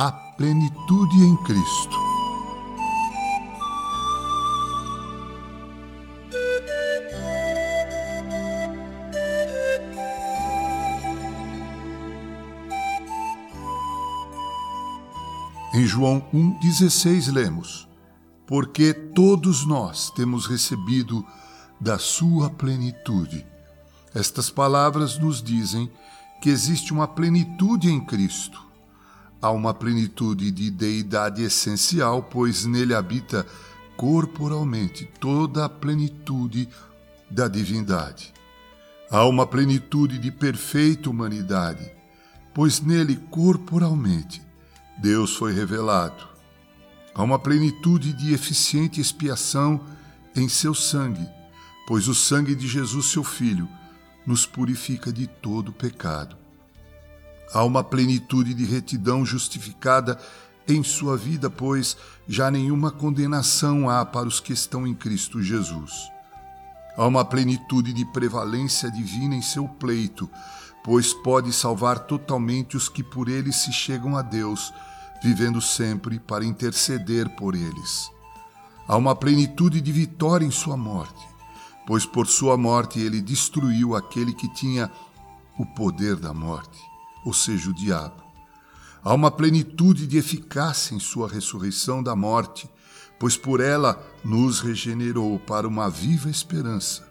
a plenitude em Cristo. Em João 1,16 lemos: Porque todos nós temos recebido da sua plenitude. Estas palavras nos dizem que existe uma plenitude em Cristo. Há uma plenitude de deidade essencial, pois nele habita corporalmente toda a plenitude da divindade. Há uma plenitude de perfeita humanidade, pois nele corporalmente Deus foi revelado. Há uma plenitude de eficiente expiação em seu sangue, pois o sangue de Jesus, seu Filho, nos purifica de todo pecado. Há uma plenitude de retidão justificada em sua vida, pois já nenhuma condenação há para os que estão em Cristo Jesus. Há uma plenitude de prevalência divina em seu pleito, pois pode salvar totalmente os que por ele se chegam a Deus, vivendo sempre para interceder por eles. Há uma plenitude de vitória em sua morte, pois por sua morte ele destruiu aquele que tinha o poder da morte, ou seja, o diabo. Há uma plenitude de eficácia em sua ressurreição da morte, pois por ela nos regenerou para uma viva esperança.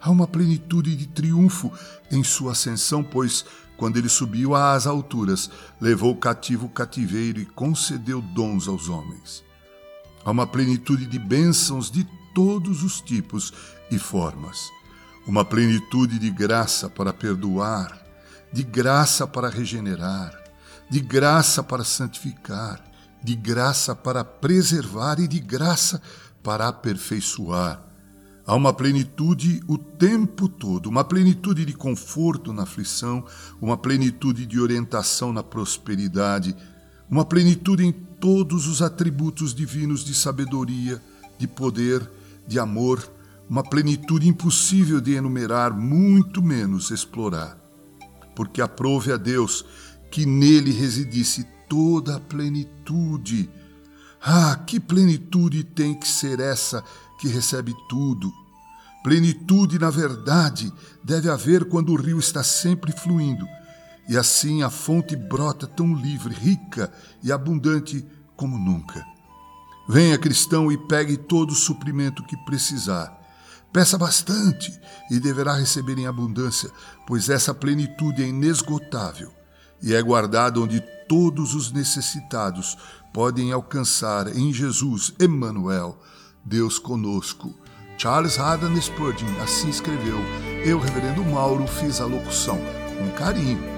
Há uma plenitude de triunfo em sua ascensão, pois quando ele subiu às alturas, levou cativo o cativeiro e concedeu dons aos homens. Há uma plenitude de bênçãos de todos os tipos e formas, uma plenitude de graça para perdoar, de graça para regenerar, de graça para santificar, de graça para preservar e de graça para aperfeiçoar Há uma plenitude o tempo todo, uma plenitude de conforto na aflição, uma plenitude de orientação na prosperidade, uma plenitude em todos os atributos divinos de sabedoria, de poder, de amor, uma plenitude impossível de enumerar, muito menos explorar. Porque aprove a Deus que nele residisse toda a plenitude. Ah, que plenitude tem que ser essa que recebe tudo. Plenitude, na verdade, deve haver quando o rio está sempre fluindo, e assim a fonte brota tão livre, rica e abundante como nunca. Venha, cristão, e pegue todo o suprimento que precisar. Peça bastante e deverá receber em abundância, pois essa plenitude é inesgotável e é guardada onde todos os necessitados podem alcançar em Jesus, Emmanuel, Deus conosco. Charles Haddon Spurgeon assim escreveu. Eu, reverendo Mauro, fiz a locução com carinho